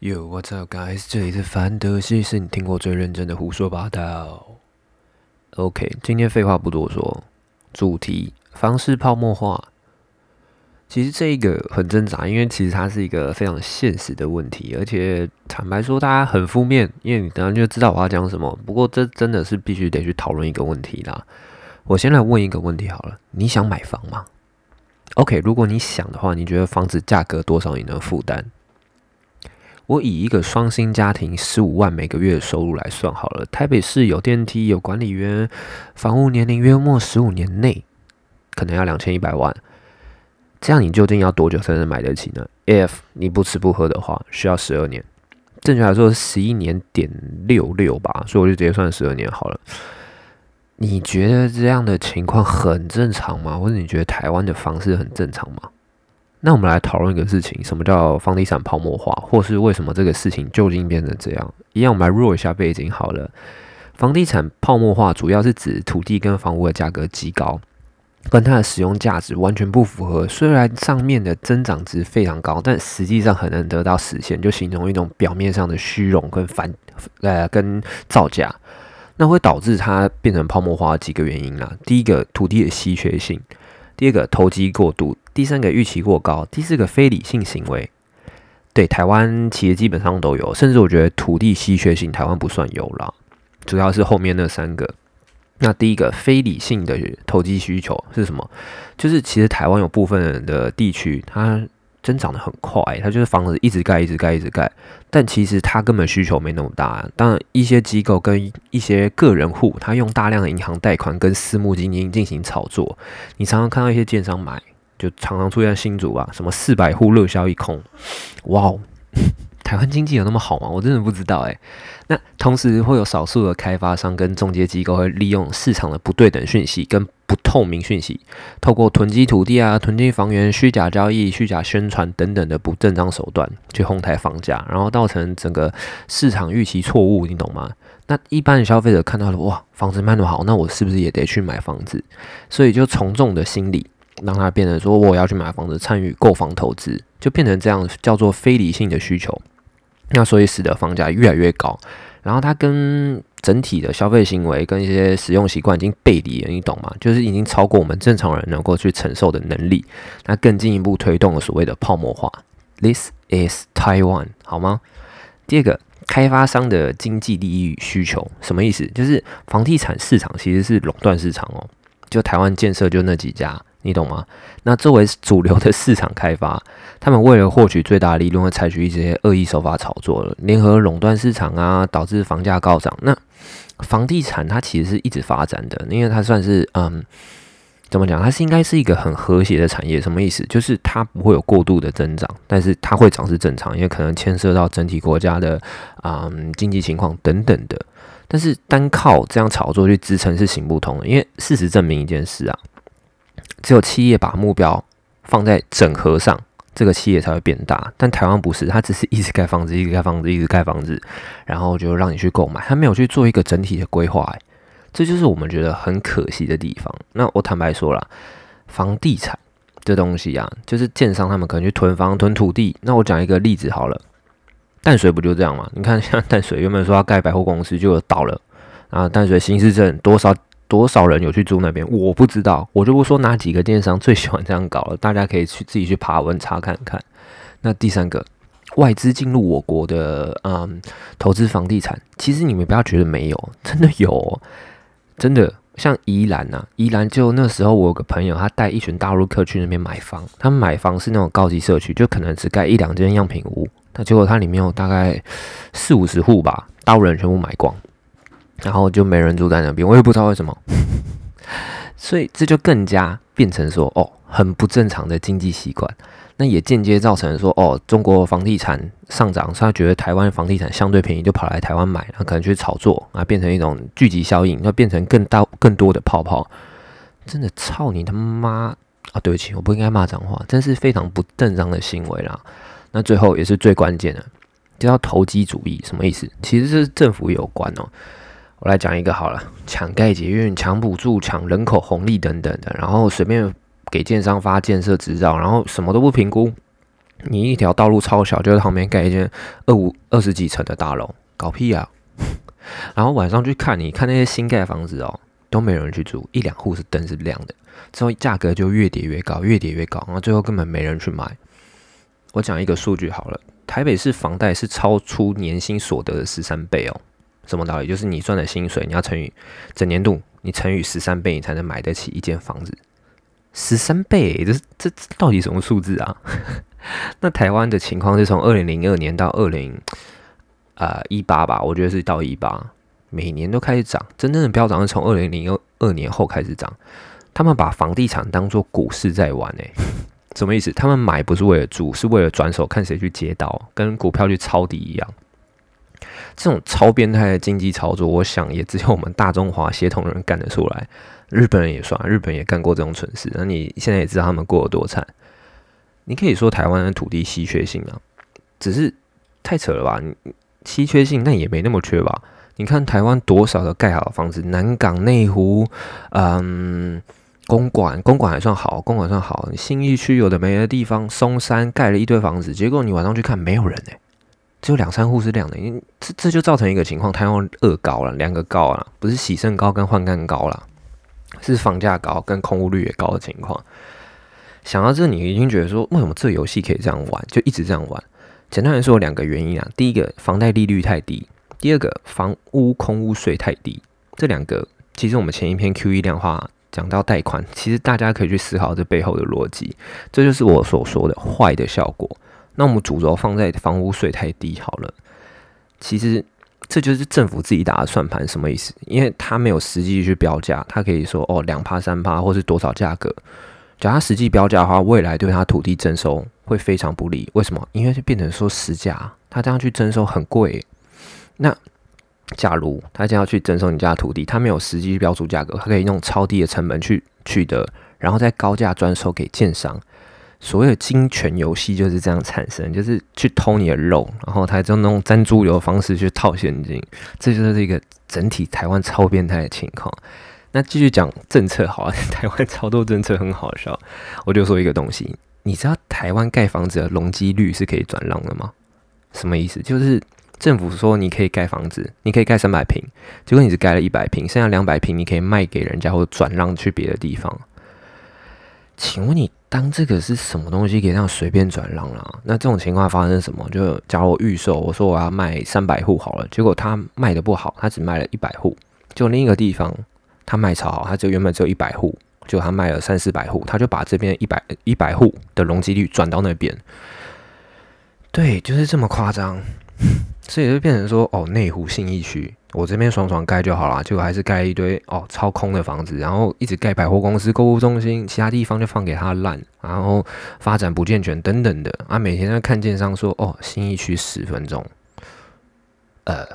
Yo, what's up, guys？这里是凡德西，是你听过最认真的胡说八道。OK，今天废话不多说，主题房市泡沫化。其实这一个很挣扎，因为其实它是一个非常现实的问题，而且坦白说，大家很负面，因为你等下就知道我要讲什么。不过这真的是必须得去讨论一个问题啦。我先来问一个问题好了，你想买房吗？OK，如果你想的话，你觉得房子价格多少你能负担？我以一个双薪家庭十五万每个月的收入来算好了，台北市有电梯、有管理员，房屋年龄约莫十五年内，可能要两千一百万。这样你究竟要多久才能买得起呢？If 你不吃不喝的话，需要十二年，正确来说是十一年点六六吧，所以我就直接算十二年好了。你觉得这样的情况很正常吗？或者你觉得台湾的房市很正常吗？那我们来讨论一个事情，什么叫房地产泡沫化，或是为什么这个事情究竟变成这样？一样，我们来弱一下背景好了。房地产泡沫化主要是指土地跟房屋的价格极高，跟它的使用价值完全不符合。虽然上面的增长值非常高，但实际上很难得到实现，就形成一种表面上的虚荣跟反呃跟造假，那会导致它变成泡沫化几个原因啦。第一个，土地的稀缺性；第二个，投机过度。第三个预期过高，第四个非理性行为，对台湾企业基本上都有，甚至我觉得土地稀缺性台湾不算有啦，主要是后面那三个。那第一个非理性的投机需求是什么？就是其实台湾有部分的地区它。增长的很快，它就是房子一直盖，一直盖，一直盖，但其实它根本需求没那么大。当然，一些机构跟一些个人户，他用大量的银行贷款跟私募基金进行炒作。你常常看到一些建商买，就常常出现新竹啊，什么四百户热销一空，哇哦！台湾经济有那么好吗？我真的不知道诶。那同时会有少数的开发商跟中介机构会利用市场的不对等讯息跟不透明讯息，透过囤积土地啊、囤积房源、虚假交易、虚假宣传等等的不正当手段去哄抬房价，然后造成整个市场预期错误，你懂吗？那一般的消费者看到了哇，房子卖那么好，那我是不是也得去买房子？所以就从众的心理让它变成说我要去买房子，参与购房投资，就变成这样叫做非理性的需求。那所以使得房价越来越高，然后它跟整体的消费行为跟一些使用习惯已经背离了，你懂吗？就是已经超过我们正常人能够去承受的能力，那更进一步推动了所谓的泡沫化。This is Taiwan，好吗？第二个，开发商的经济利益需求什么意思？就是房地产市场其实是垄断市场哦，就台湾建设就那几家。你懂吗？那作为主流的市场开发，他们为了获取最大利润，会采取一些恶意手法炒作，联合垄断市场啊，导致房价高涨。那房地产它其实是一直发展的，因为它算是嗯，怎么讲？它是应该是一个很和谐的产业。什么意思？就是它不会有过度的增长，但是它会涨是正常，因为可能牵涉到整体国家的啊经济情况等等的。但是单靠这样炒作去支撑是行不通的，因为事实证明一件事啊。只有企业把目标放在整合上，这个企业才会变大。但台湾不是，它只是一直盖房子，一直盖房子，一直盖房子，然后就让你去购买，它没有去做一个整体的规划。这就是我们觉得很可惜的地方。那我坦白说了，房地产这东西啊，就是建商他们可能去囤房、囤土地。那我讲一个例子好了，淡水不就这样吗？你看，像淡水原本说要盖百货公司，就倒了。啊淡水新市镇多少？多少人有去租那边？我不知道，我就不说哪几个电商最喜欢这样搞了。大家可以去自己去爬文查看看。那第三个，外资进入我国的嗯投资房地产，其实你们不要觉得没有，真的有，真的像宜兰呐，宜兰就那时候我有个朋友，他带一群大陆客去那边买房，他们买房是那种高级社区，就可能只盖一两间样品屋，那结果它里面有大概四五十户吧，大陆人全部买光。然后就没人住在那边，我也不知道为什么，所以这就更加变成说，哦，很不正常的经济习惯。那也间接造成说，哦，中国房地产上涨，他觉得台湾房地产相对便宜，就跑来台湾买，然后可能去炒作，啊，变成一种聚集效应，要变成更大更多的泡泡。真的操你他妈啊！对不起，我不应该骂脏话，真是非常不正常的行为啦。那最后也是最关键的，叫投机主义，什么意思？其实是政府有关哦。我来讲一个好了，抢盖捷运、抢补助、抢人口红利等等的，然后随便给建商发建设执照，然后什么都不评估，你一条道路超小，就在旁边盖一间二五二十几层的大楼，搞屁啊！然后晚上去看，你看那些新盖房子哦，都没人去住，一两户是灯是亮的，之后价格就越叠越高，越叠越高，然后最后根本没人去买。我讲一个数据好了，台北市房贷是超出年薪所得的十三倍哦。什么道理？就是你赚的薪水，你要乘以整年度，你乘以十三倍，你才能买得起一间房子。十三倍，这这到底什么数字啊？那台湾的情况是从二零零二年到二零啊一八吧，我觉得是到一八，每年都开始涨，真正的飙涨是从二零零二二年后开始涨。他们把房地产当做股市在玩，诶，什么意思？他们买不是为了住，是为了转手看谁去接刀，跟股票去抄底一样。这种超变态的经济操作，我想也只有我们大中华协同人干得出来。日本人也算，日本也干过这种蠢事。那你现在也知道他们过得多惨。你可以说台湾的土地稀缺性啊，只是太扯了吧？你稀缺性那也没那么缺吧？你看台湾多少个盖好的房子，南港、内湖，嗯，公馆，公馆还算好，公馆算好。新义区有的没的地方，松山盖了一堆房子，结果你晚上去看，没有人哎。只有两三户是亮的，因为这这就造成一个情况，台湾二高了，两个高啊，不是喜盛高跟换干高了，是房价高跟空屋率也高的情况。想到这，你已经觉得说，为什么这游戏可以这样玩，就一直这样玩？简单来说，有两个原因啊，第一个房贷利率太低，第二个房屋空屋税太低。这两个其实我们前一篇 Q E 量化讲到贷款，其实大家可以去思考这背后的逻辑，这就是我所说的坏的效果。那我们主轴放在房屋税太低好了，其实这就是政府自己打的算盘，什么意思？因为他没有实际去标价，他可以说哦两趴三趴或是多少价格。假如实际标价的话，未来对他土地征收会非常不利。为什么？因为就变成说实价，他这样去征收很贵。那假如他这样去征收你家土地，他没有实际标出价格，他可以用超低的成本去取得，然后再高价转售给建商。所谓的金权游戏就是这样产生，就是去偷你的肉，然后他就用粘猪油的方式去套现金，这就是一个整体台湾超变态的情况。那继续讲政策，好，台湾超多政策很好笑。我就说一个东西，你知道台湾盖房子的容积率是可以转让的吗？什么意思？就是政府说你可以盖房子，你可以盖三百平，结果你只盖了一百平，剩下两百平你可以卖给人家或转让去别的地方。请问你当这个是什么东西可以这样随便转让啦？那这种情况发生什么？就假如我预售，我说我要卖三百户好了，结果他卖的不好，他只卖了一百户。就另一个地方他卖超好，他就原本只有一百户，就他卖了三四百户，他就把这边一百一百户的容积率转到那边。对，就是这么夸张。所以就变成说，哦，内湖信义区，我这边爽爽盖就好了，结果还是盖一堆哦超空的房子，然后一直盖百货公司、购物中心，其他地方就放给他烂，然后发展不健全等等的啊。每天在看建商说，哦，新义区十分钟，呃，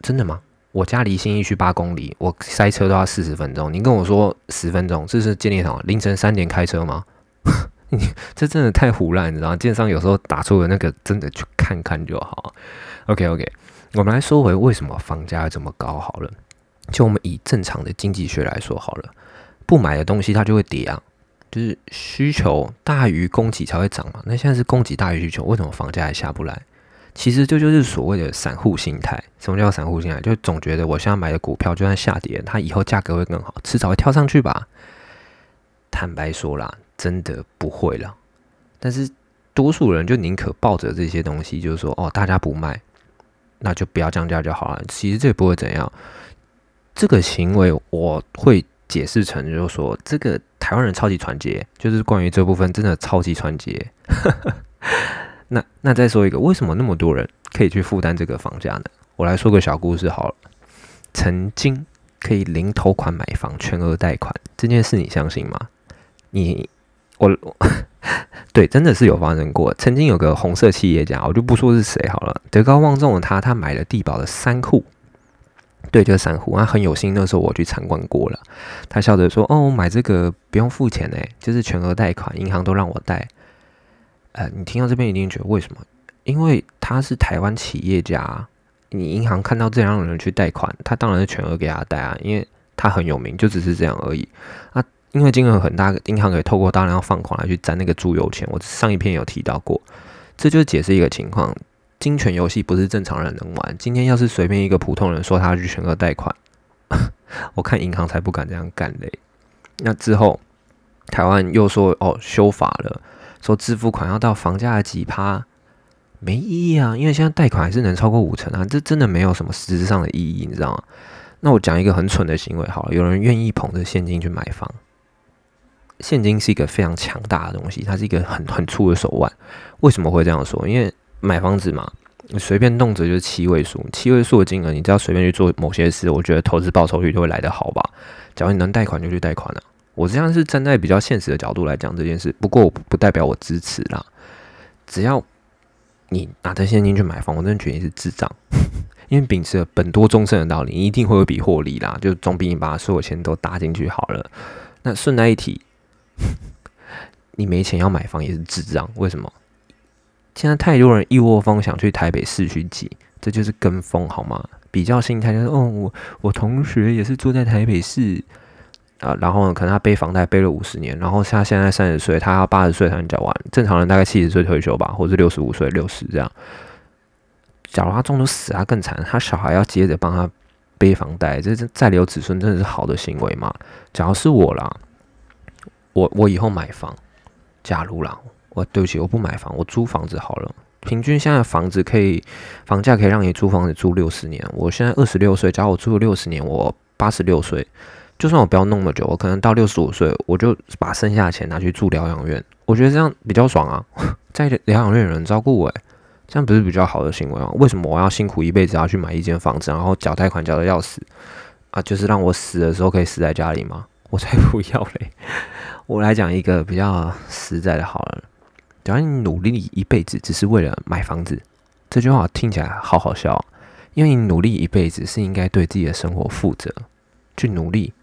真的吗？我家离新义区八公里，我塞车都要四十分钟，你跟我说十分钟，这是建立场凌晨三点开车吗？你这真的太胡乱，你知道吗？电商有时候打出的那个，真的去看看就好。OK OK，我们来说回为什么房价这么高好了。就我们以正常的经济学来说好了，不买的东西它就会跌啊，就是需求大于供给才会涨嘛。那现在是供给大于需求，为什么房价还下不来？其实这就是所谓的散户心态。什么叫散户心态？就总觉得我现在买的股票就算下跌，它以后价格会更好，迟早会跳上去吧。坦白说啦。真的不会了，但是多数人就宁可抱着这些东西，就是说，哦，大家不卖，那就不要降价就好了。其实这也不会怎样。这个行为我会解释成，就是说，这个台湾人超级团结，就是关于这部分真的超级团结。那那再说一个，为什么那么多人可以去负担这个房价呢？我来说个小故事好了。曾经可以零头款买房，全额贷款这件事，你相信吗？你？我 对，真的是有发生过。曾经有个红色企业家，我就不说是谁好了，德高望重的他，他买了地保的三户，对，就是三户。他很有心，那时候我去参观过了。他笑着说：“哦，我买这个不用付钱诶，就是全额贷款，银行都让我贷。”呃，你听到这边一定觉得为什么？因为他是台湾企业家，你银行看到这样的人去贷款，他当然是全额给他贷啊，因为他很有名，就只是这样而已啊。因为金额很大，银行可以透过大量放款来去赚那个猪油钱。我上一篇有提到过，这就解释一个情况：金权游戏不是正常人能玩。今天要是随便一个普通人说他去全额贷款，我看银行才不敢这样干嘞。那之后，台湾又说哦修法了，说支付款要到房价的几趴，没意义啊，因为现在贷款还是能超过五成啊，这真的没有什么实质上的意义，你知道吗？那我讲一个很蠢的行为好了，有人愿意捧着现金去买房。现金是一个非常强大的东西，它是一个很很粗的手腕。为什么会这样说？因为买房子嘛，你随便动辄就是七位数，七位数的金额，你只要随便去做某些事，我觉得投资报酬率就会来得好吧。假如你能贷款就去贷款了。我这样是站在比较现实的角度来讲这件事，不过我不代表我支持啦。只要你拿着现金去买房，我真的觉得你是智障。因为秉持了本多终身的道理，你一定会有笔获利啦，就总比你把所有钱都搭进去好了。那顺带一提。你没钱要买房也是智障，为什么？现在太多人一窝蜂想去台北市区挤，这就是跟风好吗？比较心态就是，哦，我我同学也是住在台北市啊，然后，可能他背房贷背了五十年，然后他现在三十岁，他要八十岁才能缴完，正常人大概七十岁退休吧，或者六十五岁、六十这样。假如他中途死，他更惨，他小孩要接着帮他背房贷，这这再留子孙真的是好的行为吗？假如是我啦。我我以后买房，假如啦，我对不起，我不买房，我租房子好了。平均现在房子可以，房价可以让你租房子租六十年。我现在二十六岁，假如我租了六十年，我八十六岁，就算我不要那么久，我可能到六十五岁，我就把剩下的钱拿去住疗养院。我觉得这样比较爽啊，在疗养院有人照顾我，这样不是比较好的行为吗？为什么我要辛苦一辈子要去买一间房子，然后缴贷款缴的要死啊？就是让我死的时候可以死在家里吗？我才不要嘞！我来讲一个比较实在的，好了，假如你努力一辈子只是为了买房子，这句话听起来好好笑。因为你努力一辈子是应该对自己的生活负责，去努力，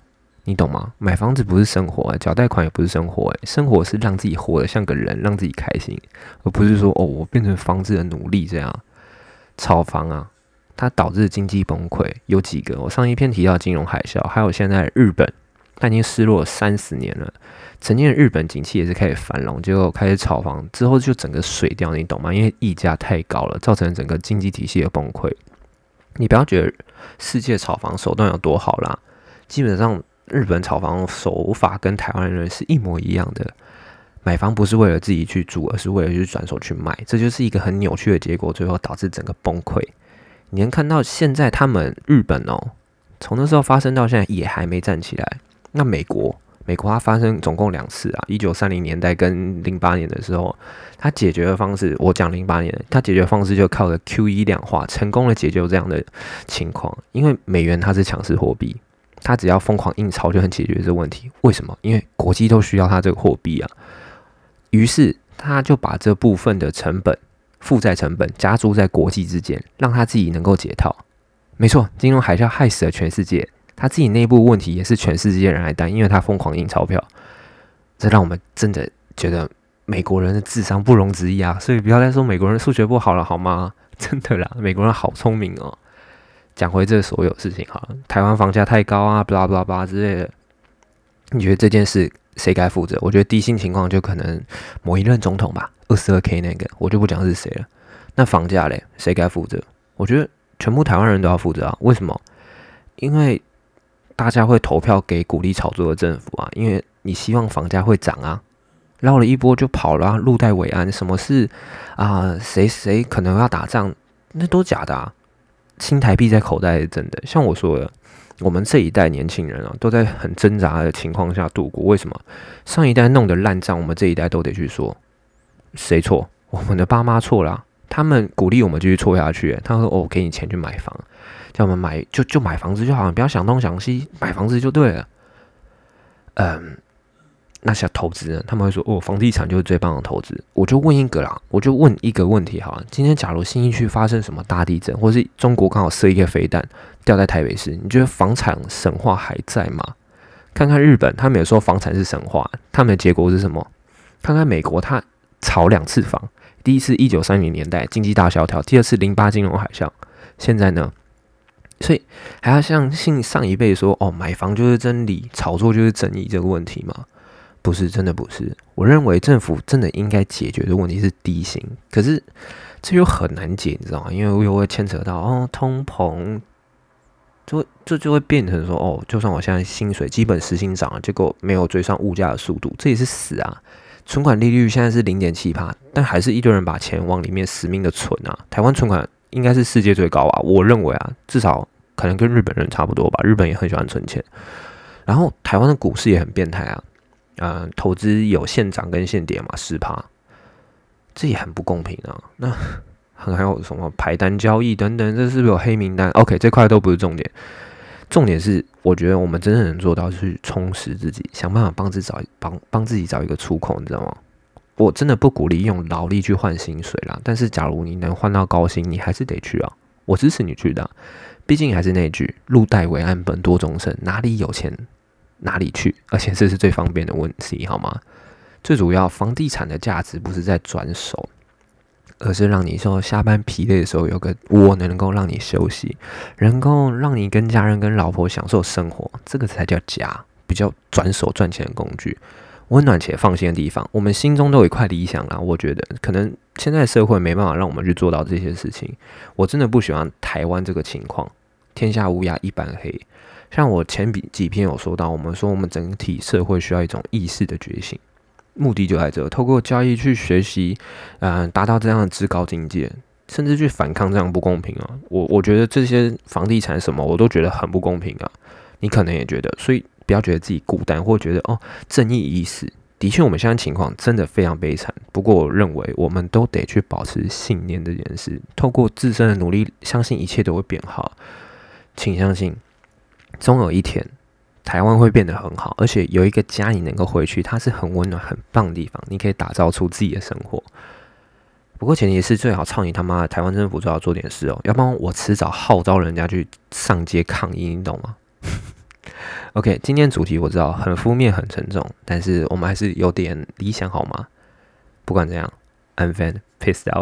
你懂吗？买房子不是生活，缴贷款也不是生活，生活是让自己活得像个人，让自己开心，而不是说哦，我变成房子的奴隶这样。炒房啊，它导致经济崩溃有几个？我上一篇提到金融海啸，还有现在日本。他已经失落三十年了。曾经的日本景气也是开始繁荣，结果开始炒房之后就整个水掉，你懂吗？因为溢价太高了，造成整个经济体系的崩溃。你不要觉得世界炒房手段有多好啦，基本上日本炒房手法跟台湾人是一模一样的。买房不是为了自己去住，而是为了去转手去卖，这就是一个很扭曲的结果，最后导致整个崩溃。你能看到现在他们日本哦，从那时候发生到现在也还没站起来。那美国，美国它发生总共两次啊，一九三零年代跟零八年的时候，它解决的方式，我讲零八年，它解决方式就靠着 Q E 量化，成功的解决这样的情况。因为美元它是强势货币，它只要疯狂印钞就能解决这个问题。为什么？因为国际都需要它这个货币啊。于是他就把这部分的成本、负债成本加注在国际之间，让他自己能够解套。没错，金融海啸害死了全世界。他自己内部问题也是全世界人来担，因为他疯狂印钞票，这让我们真的觉得美国人的智商不容置疑啊！所以不要再说美国人数学不好了，好吗？真的啦，美国人好聪明哦。讲回这所有事情哈，台湾房价太高啊，巴拉巴拉巴拉之类的，你觉得这件事谁该负责？我觉得低薪情况就可能某一任总统吧，二十二 K 那个，我就不讲是谁了。那房价嘞，谁该负责？我觉得全部台湾人都要负责啊！为什么？因为大家会投票给鼓励炒作的政府啊，因为你希望房价会涨啊，绕了一波就跑了，路代为安。什么是啊？谁谁可能要打仗？那都假的啊！新台币在口袋是真的。像我说的，我们这一代年轻人啊，都在很挣扎的情况下度过。为什么？上一代弄的烂账，我们这一代都得去说，谁错？我们的爸妈错了，他们鼓励我们继续错下去。他说：“哦，给你钱去买房。”叫我们买就就买房子就好了，不要想东想西，买房子就对了。嗯，那些投资人？他们会说哦，房地产就是最棒的投资。我就问一个啦，我就问一个问题哈。今天假如新一区发生什么大地震，或是中国刚好射一个飞弹掉在台北市，你觉得房产神话还在吗？看看日本，他们也说房产是神话，他们的结果是什么？看看美国，他炒两次房，第一次一九三零年代经济大萧条，第二次零八金融海啸，现在呢？所以还要相信上一辈说哦，买房就是真理，炒作就是正义这个问题吗？不是，真的不是。我认为政府真的应该解决的问题是低薪，可是这又很难解，你知道吗？因为又会牵扯到哦通膨，就这就会变成说哦，就算我现在薪水基本时薪涨了，结果没有追上物价的速度，这也是死啊。存款利率现在是零点七帕，但还是一堆人把钱往里面死命的存啊。台湾存款应该是世界最高啊，我认为啊，至少可能跟日本人差不多吧。日本也很喜欢存钱，然后台湾的股市也很变态啊。呃，投资有现涨跟现跌嘛，十趴，这也很不公平啊。那 还有什么排单交易等等，这是不是有黑名单？OK，这块都不是重点，重点是我觉得我们真正能做到是充实自己，想办法帮自己找帮帮自己找一个出口，你知道吗？我真的不鼓励用劳力去换薪水啦，但是假如你能换到高薪，你还是得去啊，我支持你去的，毕竟还是那句“路代为安，本多终身”，哪里有钱？哪里去？而且这是最方便的问题，好吗？最主要，房地产的价值不是在转手，而是让你说下班疲累的时候有个窝能够让你休息，能够让你跟家人、跟老婆享受生活，这个才叫家，比较转手赚钱的工具，温暖且放心的地方。我们心中都有一块理想啊，我觉得可能现在社会没办法让我们去做到这些事情。我真的不喜欢台湾这个情况，天下乌鸦一般黑。像我前几几篇有说到，我们说我们整体社会需要一种意识的觉醒，目的就在这，透过交易去学习，嗯，达到这样的至高境界，甚至去反抗这样不公平啊！我我觉得这些房地产什么，我都觉得很不公平啊！你可能也觉得，所以不要觉得自己孤单，或觉得哦，正义已死。的确，我们现在情况真的非常悲惨。不过，我认为我们都得去保持信念这件事，透过自身的努力，相信一切都会变好。请相信。终有一天，台湾会变得很好，而且有一个家你能够回去，它是很温暖、很棒的地方，你可以打造出自己的生活。不过前提是最好操你他妈的台湾政府最好做点事哦，要不然我迟早号召人家去上街抗议，你懂吗？OK，今天主题我知道很负面、很沉重，但是我们还是有点理想好吗？不管怎样，I'm fan, pissed out。